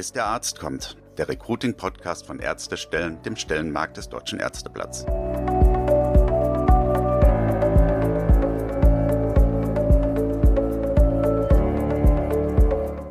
Bis der Arzt kommt. Der Recruiting-Podcast von Ärztestellen, dem Stellenmarkt des Deutschen Ärzteblatts.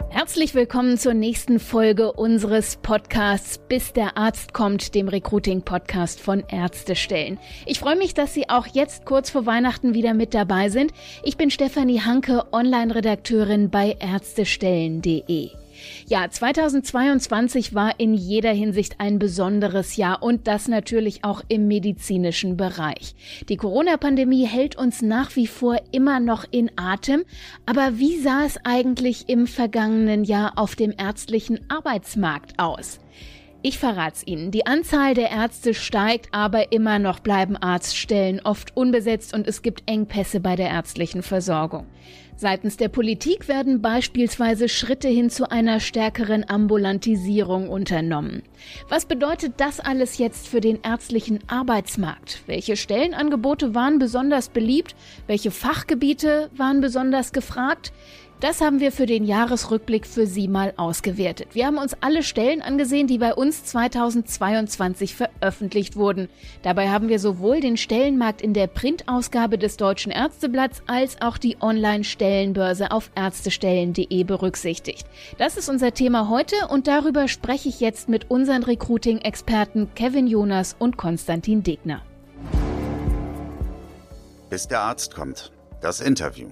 Herzlich willkommen zur nächsten Folge unseres Podcasts Bis der Arzt kommt, dem Recruiting-Podcast von Ärztestellen. Ich freue mich, dass Sie auch jetzt kurz vor Weihnachten wieder mit dabei sind. Ich bin Stefanie Hanke, Online-Redakteurin bei ärztestellen.de. Ja, 2022 war in jeder Hinsicht ein besonderes Jahr und das natürlich auch im medizinischen Bereich. Die Corona-Pandemie hält uns nach wie vor immer noch in Atem. Aber wie sah es eigentlich im vergangenen Jahr auf dem ärztlichen Arbeitsmarkt aus? Ich verrat's Ihnen. Die Anzahl der Ärzte steigt, aber immer noch bleiben Arztstellen oft unbesetzt und es gibt Engpässe bei der ärztlichen Versorgung. Seitens der Politik werden beispielsweise Schritte hin zu einer stärkeren Ambulantisierung unternommen. Was bedeutet das alles jetzt für den ärztlichen Arbeitsmarkt? Welche Stellenangebote waren besonders beliebt? Welche Fachgebiete waren besonders gefragt? Das haben wir für den Jahresrückblick für Sie mal ausgewertet. Wir haben uns alle Stellen angesehen, die bei uns 2022 veröffentlicht wurden. Dabei haben wir sowohl den Stellenmarkt in der Printausgabe des Deutschen Ärzteblatts als auch die Online-Stellenbörse auf ärztestellen.de berücksichtigt. Das ist unser Thema heute und darüber spreche ich jetzt mit unseren Recruiting-Experten Kevin Jonas und Konstantin Degner. Bis der Arzt kommt. Das Interview.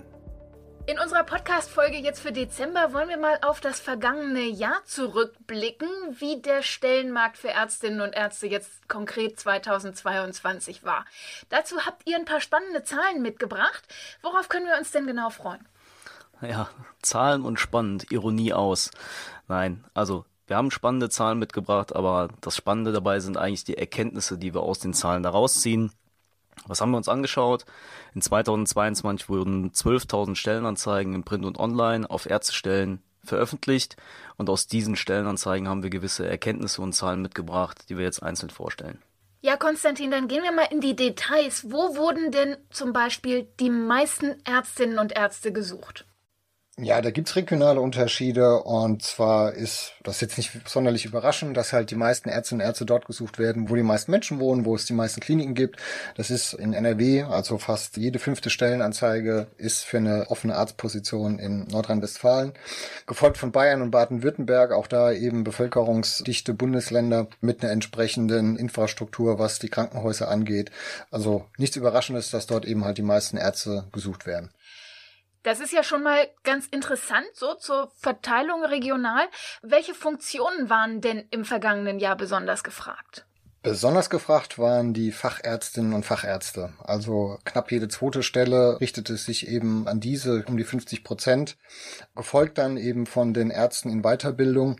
In unserer Podcast-Folge jetzt für Dezember wollen wir mal auf das vergangene Jahr zurückblicken, wie der Stellenmarkt für Ärztinnen und Ärzte jetzt konkret 2022 war. Dazu habt ihr ein paar spannende Zahlen mitgebracht. Worauf können wir uns denn genau freuen? Ja, Zahlen und spannend, Ironie aus. Nein, also wir haben spannende Zahlen mitgebracht, aber das Spannende dabei sind eigentlich die Erkenntnisse, die wir aus den Zahlen daraus ziehen. Was haben wir uns angeschaut? In 2022 wurden 12.000 Stellenanzeigen im Print und Online auf Ärztestellen veröffentlicht und aus diesen Stellenanzeigen haben wir gewisse Erkenntnisse und Zahlen mitgebracht, die wir jetzt einzeln vorstellen. Ja, Konstantin, dann gehen wir mal in die Details. Wo wurden denn zum Beispiel die meisten Ärztinnen und Ärzte gesucht? Ja, da gibt's regionale Unterschiede und zwar ist das jetzt nicht sonderlich überraschend, dass halt die meisten Ärztinnen und Ärzte dort gesucht werden, wo die meisten Menschen wohnen, wo es die meisten Kliniken gibt. Das ist in NRW, also fast jede fünfte Stellenanzeige ist für eine offene Arztposition in Nordrhein-Westfalen, gefolgt von Bayern und Baden-Württemberg, auch da eben bevölkerungsdichte Bundesländer mit einer entsprechenden Infrastruktur, was die Krankenhäuser angeht. Also nichts Überraschendes, dass dort eben halt die meisten Ärzte gesucht werden. Das ist ja schon mal ganz interessant, so zur Verteilung regional. Welche Funktionen waren denn im vergangenen Jahr besonders gefragt? Besonders gefragt waren die Fachärztinnen und Fachärzte. Also knapp jede zweite Stelle richtete sich eben an diese um die 50 Prozent. Gefolgt dann eben von den Ärzten in Weiterbildung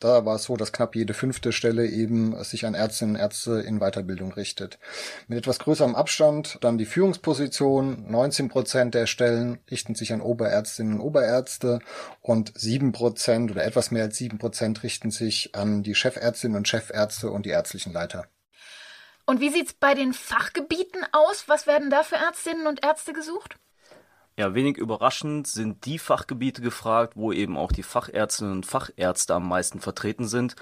da war es so, dass knapp jede fünfte Stelle eben sich an Ärztinnen und Ärzte in Weiterbildung richtet. Mit etwas größerem Abstand dann die Führungsposition. 19 Prozent der Stellen richten sich an Oberärztinnen und Oberärzte und 7 Prozent oder etwas mehr als 7 Prozent richten sich an die Chefärztinnen und Chefärzte und die ärztlichen Leiter. Und wie sieht's bei den Fachgebieten aus? Was werden da für Ärztinnen und Ärzte gesucht? Ja, wenig überraschend sind die Fachgebiete gefragt, wo eben auch die Fachärztinnen und Fachärzte am meisten vertreten sind,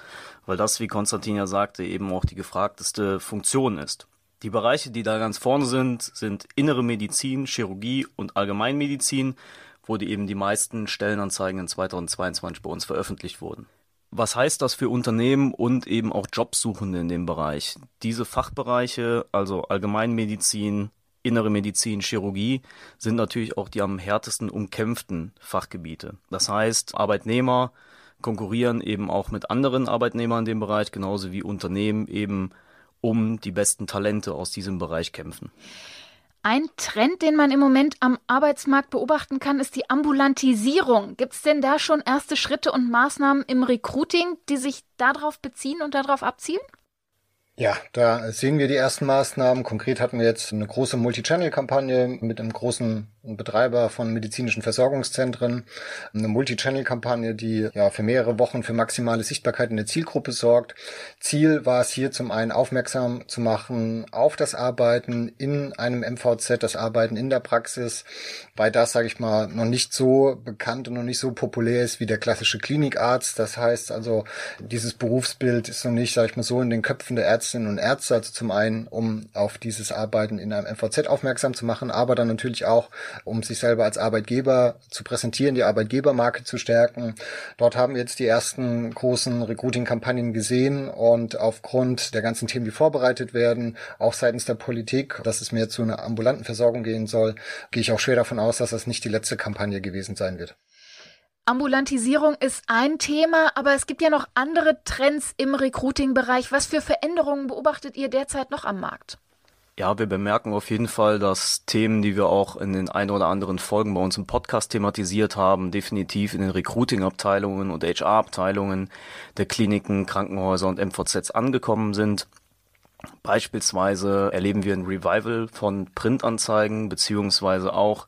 weil das, wie Konstantin ja sagte, eben auch die gefragteste Funktion ist. Die Bereiche, die da ganz vorne sind, sind innere Medizin, Chirurgie und Allgemeinmedizin, wo die eben die meisten Stellenanzeigen in 2022 bei uns veröffentlicht wurden. Was heißt das für Unternehmen und eben auch Jobsuchende in dem Bereich? Diese Fachbereiche, also Allgemeinmedizin, Innere Medizin, Chirurgie sind natürlich auch die am härtesten umkämpften Fachgebiete. Das heißt, Arbeitnehmer konkurrieren eben auch mit anderen Arbeitnehmern in dem Bereich, genauso wie Unternehmen eben um die besten Talente aus diesem Bereich kämpfen. Ein Trend, den man im Moment am Arbeitsmarkt beobachten kann, ist die Ambulantisierung. Gibt es denn da schon erste Schritte und Maßnahmen im Recruiting, die sich darauf beziehen und darauf abzielen? Ja, da sehen wir die ersten Maßnahmen. Konkret hatten wir jetzt eine große Multi-Channel-Kampagne mit einem großen Betreiber von medizinischen Versorgungszentren. Eine Multi-Channel-Kampagne, die ja für mehrere Wochen für maximale Sichtbarkeit in der Zielgruppe sorgt. Ziel war es hier zum einen aufmerksam zu machen auf das Arbeiten in einem MVZ, das Arbeiten in der Praxis, weil das, sage ich mal, noch nicht so bekannt und noch nicht so populär ist wie der klassische Klinikarzt. Das heißt also, dieses Berufsbild ist noch nicht, sage ich mal, so in den Köpfen der Ärzte Ärztinnen und Ärzte, also zum einen, um auf dieses Arbeiten in einem MVZ aufmerksam zu machen, aber dann natürlich auch, um sich selber als Arbeitgeber zu präsentieren, die Arbeitgebermarke zu stärken. Dort haben wir jetzt die ersten großen Recruiting-Kampagnen gesehen und aufgrund der ganzen Themen, die vorbereitet werden, auch seitens der Politik, dass es mehr zu einer ambulanten Versorgung gehen soll, gehe ich auch schwer davon aus, dass das nicht die letzte Kampagne gewesen sein wird. Ambulantisierung ist ein Thema, aber es gibt ja noch andere Trends im Recruiting-Bereich. Was für Veränderungen beobachtet ihr derzeit noch am Markt? Ja, wir bemerken auf jeden Fall, dass Themen, die wir auch in den ein oder anderen Folgen bei uns im Podcast thematisiert haben, definitiv in den Recruiting-Abteilungen und HR-Abteilungen der Kliniken, Krankenhäuser und MVZs angekommen sind. Beispielsweise erleben wir ein Revival von Printanzeigen beziehungsweise auch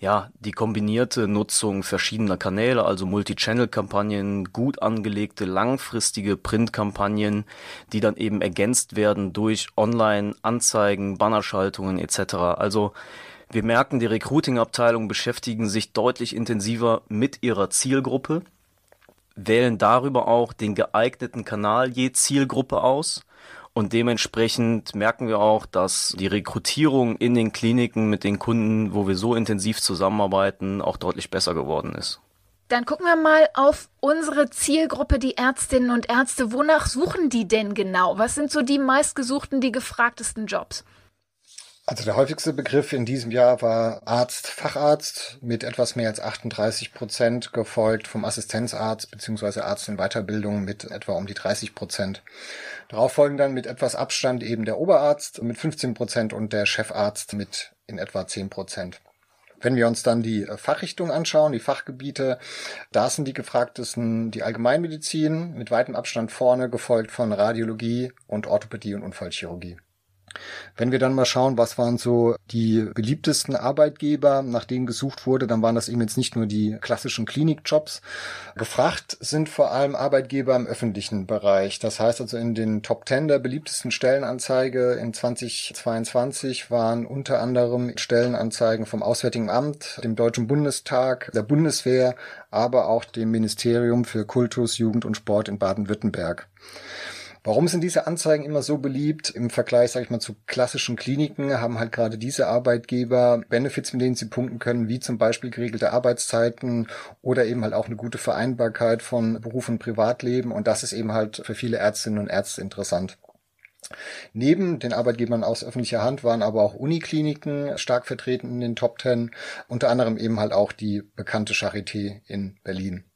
ja, die kombinierte Nutzung verschiedener Kanäle, also Multi-Channel-Kampagnen, gut angelegte, langfristige Print-Kampagnen, die dann eben ergänzt werden durch Online-Anzeigen, Bannerschaltungen etc. Also wir merken, die Recruiting-Abteilungen beschäftigen sich deutlich intensiver mit ihrer Zielgruppe, wählen darüber auch den geeigneten Kanal je Zielgruppe aus und dementsprechend merken wir auch, dass die Rekrutierung in den Kliniken mit den Kunden, wo wir so intensiv zusammenarbeiten, auch deutlich besser geworden ist. Dann gucken wir mal auf unsere Zielgruppe, die Ärztinnen und Ärzte. Wonach suchen die denn genau? Was sind so die meistgesuchten, die gefragtesten Jobs? Also der häufigste Begriff in diesem Jahr war Arzt, Facharzt mit etwas mehr als 38 Prozent, gefolgt vom Assistenzarzt bzw. Arzt in Weiterbildung mit etwa um die 30 Prozent. Darauf folgen dann mit etwas Abstand eben der Oberarzt mit 15 Prozent und der Chefarzt mit in etwa 10 Prozent. Wenn wir uns dann die Fachrichtungen anschauen, die Fachgebiete, da sind die gefragtesten die Allgemeinmedizin mit weitem Abstand vorne, gefolgt von Radiologie und Orthopädie und Unfallchirurgie. Wenn wir dann mal schauen, was waren so die beliebtesten Arbeitgeber, nach denen gesucht wurde, dann waren das eben jetzt nicht nur die klassischen Klinikjobs. Gefragt sind vor allem Arbeitgeber im öffentlichen Bereich. Das heißt also in den Top 10 der beliebtesten Stellenanzeige in 2022 waren unter anderem Stellenanzeigen vom Auswärtigen Amt, dem Deutschen Bundestag, der Bundeswehr, aber auch dem Ministerium für Kultus, Jugend und Sport in Baden-Württemberg. Warum sind diese Anzeigen immer so beliebt? Im Vergleich, sage ich mal, zu klassischen Kliniken haben halt gerade diese Arbeitgeber Benefits, mit denen sie punkten können, wie zum Beispiel geregelte Arbeitszeiten oder eben halt auch eine gute Vereinbarkeit von Beruf und Privatleben. Und das ist eben halt für viele Ärztinnen und Ärzte interessant. Neben den Arbeitgebern aus öffentlicher Hand waren aber auch Unikliniken stark vertreten in den Top Ten, unter anderem eben halt auch die bekannte Charité in Berlin.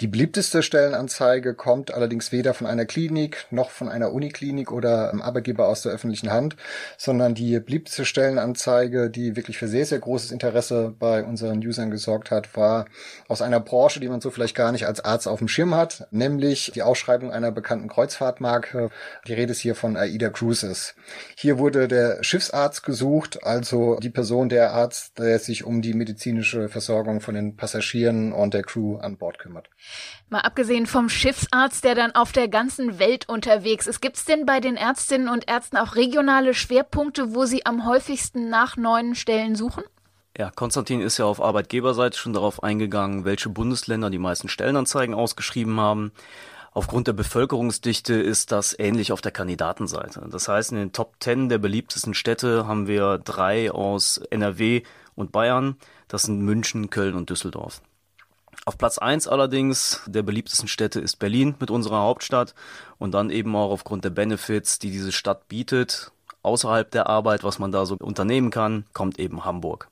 Die beliebteste Stellenanzeige kommt allerdings weder von einer Klinik noch von einer Uniklinik oder einem Arbeitgeber aus der öffentlichen Hand, sondern die beliebteste Stellenanzeige, die wirklich für sehr, sehr großes Interesse bei unseren Usern gesorgt hat, war aus einer Branche, die man so vielleicht gar nicht als Arzt auf dem Schirm hat, nämlich die Ausschreibung einer bekannten Kreuzfahrtmarke. Die Rede ist hier von AIDA Cruises. Hier wurde der Schiffsarzt gesucht, also die Person, der Arzt, der sich um die medizinische Versorgung von den Passagieren und der Crew an Bord kümmert. Mal abgesehen vom Schiffsarzt, der dann auf der ganzen Welt unterwegs ist, gibt es denn bei den Ärztinnen und Ärzten auch regionale Schwerpunkte, wo sie am häufigsten nach neuen Stellen suchen? Ja, Konstantin ist ja auf Arbeitgeberseite schon darauf eingegangen, welche Bundesländer die meisten Stellenanzeigen ausgeschrieben haben. Aufgrund der Bevölkerungsdichte ist das ähnlich auf der Kandidatenseite. Das heißt, in den Top 10 der beliebtesten Städte haben wir drei aus NRW und Bayern. Das sind München, Köln und Düsseldorf. Auf Platz eins allerdings der beliebtesten Städte ist Berlin mit unserer Hauptstadt und dann eben auch aufgrund der Benefits, die diese Stadt bietet, außerhalb der Arbeit, was man da so unternehmen kann, kommt eben Hamburg.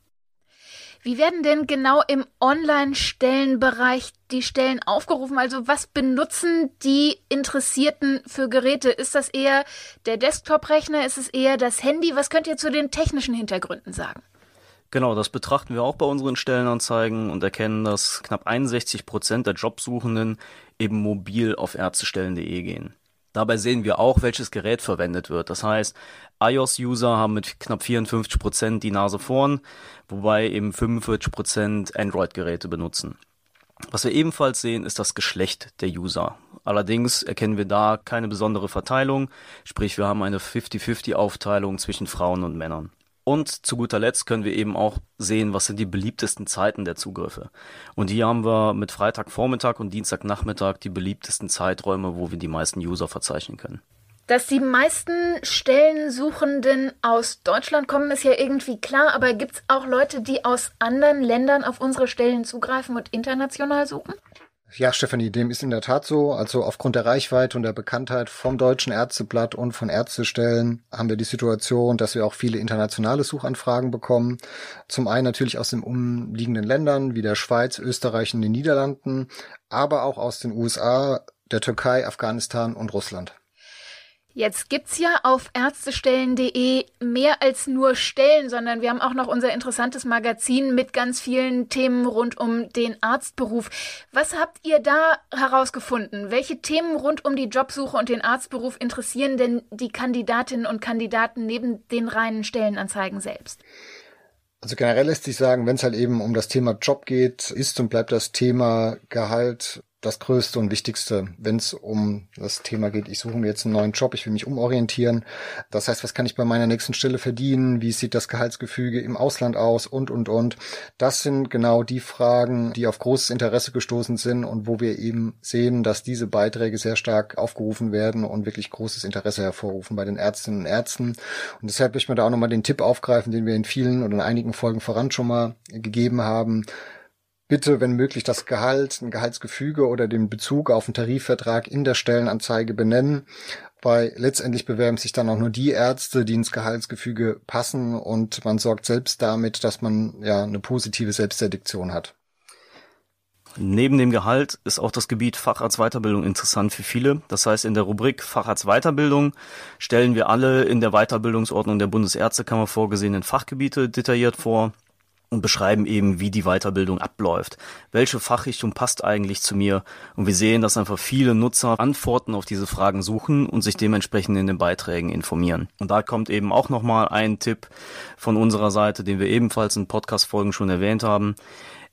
Wie werden denn genau im Online-Stellenbereich die Stellen aufgerufen? Also was benutzen die Interessierten für Geräte? Ist das eher der Desktop-Rechner? Ist es eher das Handy? Was könnt ihr zu den technischen Hintergründen sagen? Genau, das betrachten wir auch bei unseren Stellenanzeigen und erkennen, dass knapp 61 Prozent der Jobsuchenden eben mobil auf ärztestellen.de gehen. Dabei sehen wir auch, welches Gerät verwendet wird. Das heißt, iOS-User haben mit knapp 54 Prozent die Nase vorn, wobei eben 45 Prozent Android-Geräte benutzen. Was wir ebenfalls sehen, ist das Geschlecht der User. Allerdings erkennen wir da keine besondere Verteilung, sprich wir haben eine 50-50 Aufteilung zwischen Frauen und Männern. Und zu guter Letzt können wir eben auch sehen, was sind die beliebtesten Zeiten der Zugriffe. Und hier haben wir mit Freitagvormittag und Dienstagnachmittag die beliebtesten Zeiträume, wo wir die meisten User verzeichnen können. Dass die meisten Stellensuchenden aus Deutschland kommen, ist ja irgendwie klar, aber gibt es auch Leute, die aus anderen Ländern auf unsere Stellen zugreifen und international suchen? Ja, Stefanie, dem ist in der Tat so. Also aufgrund der Reichweite und der Bekanntheit vom Deutschen Ärzteblatt und von Ärztestellen haben wir die Situation, dass wir auch viele internationale Suchanfragen bekommen. Zum einen natürlich aus den umliegenden Ländern wie der Schweiz, Österreich und den Niederlanden, aber auch aus den USA, der Türkei, Afghanistan und Russland. Jetzt gibt's ja auf ärztestellen.de mehr als nur Stellen, sondern wir haben auch noch unser interessantes Magazin mit ganz vielen Themen rund um den Arztberuf. Was habt ihr da herausgefunden? Welche Themen rund um die Jobsuche und den Arztberuf interessieren denn die Kandidatinnen und Kandidaten neben den reinen Stellenanzeigen selbst? Also generell lässt sich sagen, wenn es halt eben um das Thema Job geht, ist und bleibt das Thema Gehalt das Größte und Wichtigste, wenn es um das Thema geht, ich suche mir jetzt einen neuen Job, ich will mich umorientieren. Das heißt, was kann ich bei meiner nächsten Stelle verdienen? Wie sieht das Gehaltsgefüge im Ausland aus? Und, und, und. Das sind genau die Fragen, die auf großes Interesse gestoßen sind und wo wir eben sehen, dass diese Beiträge sehr stark aufgerufen werden und wirklich großes Interesse hervorrufen bei den Ärztinnen und Ärzten. Und deshalb möchte ich mir da auch nochmal den Tipp aufgreifen, den wir in vielen oder in einigen Folgen voran schon mal gegeben haben bitte, wenn möglich, das Gehalt, ein Gehaltsgefüge oder den Bezug auf einen Tarifvertrag in der Stellenanzeige benennen, weil letztendlich bewerben sich dann auch nur die Ärzte, die ins Gehaltsgefüge passen und man sorgt selbst damit, dass man ja eine positive Selbstselektion hat. Neben dem Gehalt ist auch das Gebiet Facharztweiterbildung interessant für viele. Das heißt, in der Rubrik Facharztweiterbildung stellen wir alle in der Weiterbildungsordnung der Bundesärztekammer vorgesehenen Fachgebiete detailliert vor und beschreiben eben, wie die Weiterbildung abläuft. Welche Fachrichtung passt eigentlich zu mir? Und wir sehen, dass einfach viele Nutzer Antworten auf diese Fragen suchen und sich dementsprechend in den Beiträgen informieren. Und da kommt eben auch nochmal ein Tipp von unserer Seite, den wir ebenfalls in Podcast-Folgen schon erwähnt haben.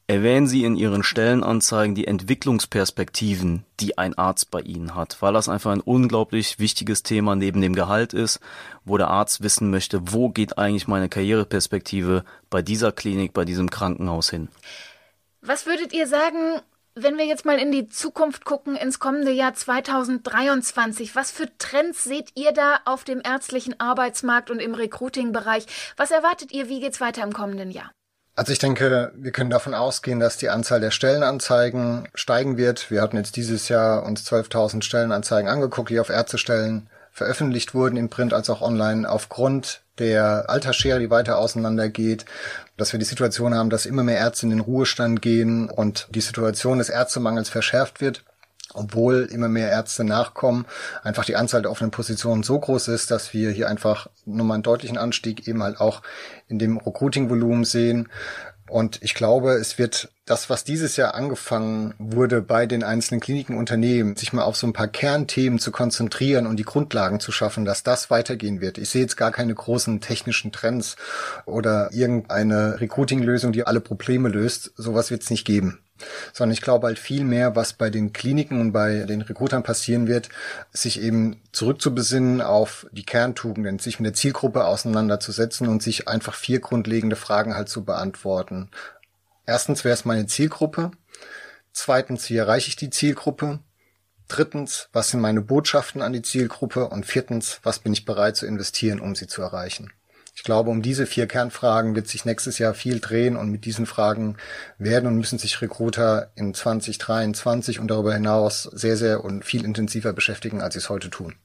Erwähnen Sie in Ihren Stellenanzeigen die Entwicklungsperspektiven, die ein Arzt bei Ihnen hat, weil das einfach ein unglaublich wichtiges Thema neben dem Gehalt ist, wo der Arzt wissen möchte, wo geht eigentlich meine Karriereperspektive bei dieser Klinik, bei diesem Krankenhaus hin. Was würdet ihr sagen, wenn wir jetzt mal in die Zukunft gucken, ins kommende Jahr 2023, was für Trends seht ihr da auf dem ärztlichen Arbeitsmarkt und im Recruiting-Bereich? Was erwartet ihr, wie geht's weiter im kommenden Jahr? Also ich denke, wir können davon ausgehen, dass die Anzahl der Stellenanzeigen steigen wird. Wir hatten jetzt dieses Jahr uns 12.000 Stellenanzeigen angeguckt, die auf Ärztestellen veröffentlicht wurden, im Print als auch online, aufgrund der Altersschere, die weiter auseinandergeht, dass wir die Situation haben, dass immer mehr Ärzte in den Ruhestand gehen und die Situation des Ärztemangels verschärft wird obwohl immer mehr Ärzte nachkommen, einfach die Anzahl der offenen Positionen so groß ist, dass wir hier einfach nochmal einen deutlichen Anstieg eben halt auch in dem Recruiting-Volumen sehen. Und ich glaube, es wird das, was dieses Jahr angefangen wurde bei den einzelnen Klinikenunternehmen, sich mal auf so ein paar Kernthemen zu konzentrieren und die Grundlagen zu schaffen, dass das weitergehen wird. Ich sehe jetzt gar keine großen technischen Trends oder irgendeine Recruiting-Lösung, die alle Probleme löst. Sowas wird es nicht geben sondern ich glaube halt viel mehr, was bei den Kliniken und bei den Rekrutern passieren wird, sich eben zurückzubesinnen auf die Kerntugenden, sich mit der Zielgruppe auseinanderzusetzen und sich einfach vier grundlegende Fragen halt zu beantworten. Erstens, wer ist meine Zielgruppe? Zweitens, wie erreiche ich die Zielgruppe? Drittens, was sind meine Botschaften an die Zielgruppe? Und viertens, was bin ich bereit zu investieren, um sie zu erreichen? Ich glaube, um diese vier Kernfragen wird sich nächstes Jahr viel drehen und mit diesen Fragen werden und müssen sich Recruiter in 2023 und darüber hinaus sehr, sehr und viel intensiver beschäftigen, als sie es heute tun.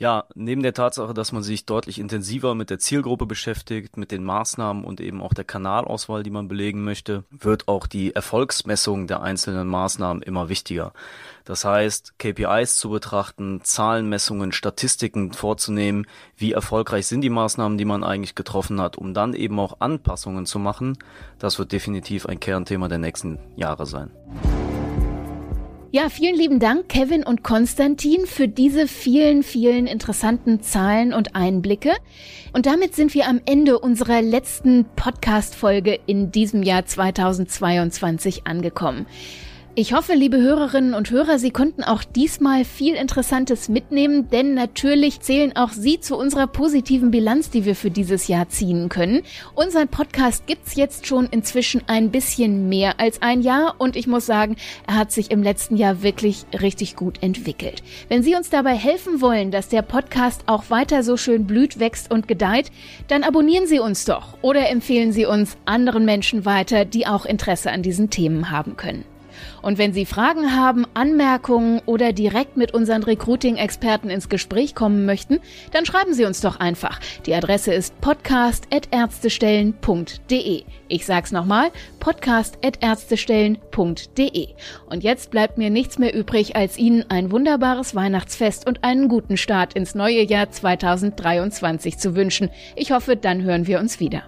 Ja, neben der Tatsache, dass man sich deutlich intensiver mit der Zielgruppe beschäftigt, mit den Maßnahmen und eben auch der Kanalauswahl, die man belegen möchte, wird auch die Erfolgsmessung der einzelnen Maßnahmen immer wichtiger. Das heißt, KPIs zu betrachten, Zahlenmessungen, Statistiken vorzunehmen, wie erfolgreich sind die Maßnahmen, die man eigentlich getroffen hat, um dann eben auch Anpassungen zu machen, das wird definitiv ein Kernthema der nächsten Jahre sein. Ja, vielen lieben Dank, Kevin und Konstantin, für diese vielen, vielen interessanten Zahlen und Einblicke. Und damit sind wir am Ende unserer letzten Podcast-Folge in diesem Jahr 2022 angekommen. Ich hoffe, liebe Hörerinnen und Hörer, Sie konnten auch diesmal viel Interessantes mitnehmen, denn natürlich zählen auch Sie zu unserer positiven Bilanz, die wir für dieses Jahr ziehen können. Unseren Podcast gibt's jetzt schon inzwischen ein bisschen mehr als ein Jahr und ich muss sagen, er hat sich im letzten Jahr wirklich richtig gut entwickelt. Wenn Sie uns dabei helfen wollen, dass der Podcast auch weiter so schön blüht, wächst und gedeiht, dann abonnieren Sie uns doch oder empfehlen Sie uns anderen Menschen weiter, die auch Interesse an diesen Themen haben können. Und wenn Sie Fragen haben, Anmerkungen oder direkt mit unseren Recruiting-Experten ins Gespräch kommen möchten, dann schreiben Sie uns doch einfach. Die Adresse ist podcast.ärztestellen.de. Ich sag's nochmal, podcast.ärztestellen.de. Und jetzt bleibt mir nichts mehr übrig, als Ihnen ein wunderbares Weihnachtsfest und einen guten Start ins neue Jahr 2023 zu wünschen. Ich hoffe, dann hören wir uns wieder.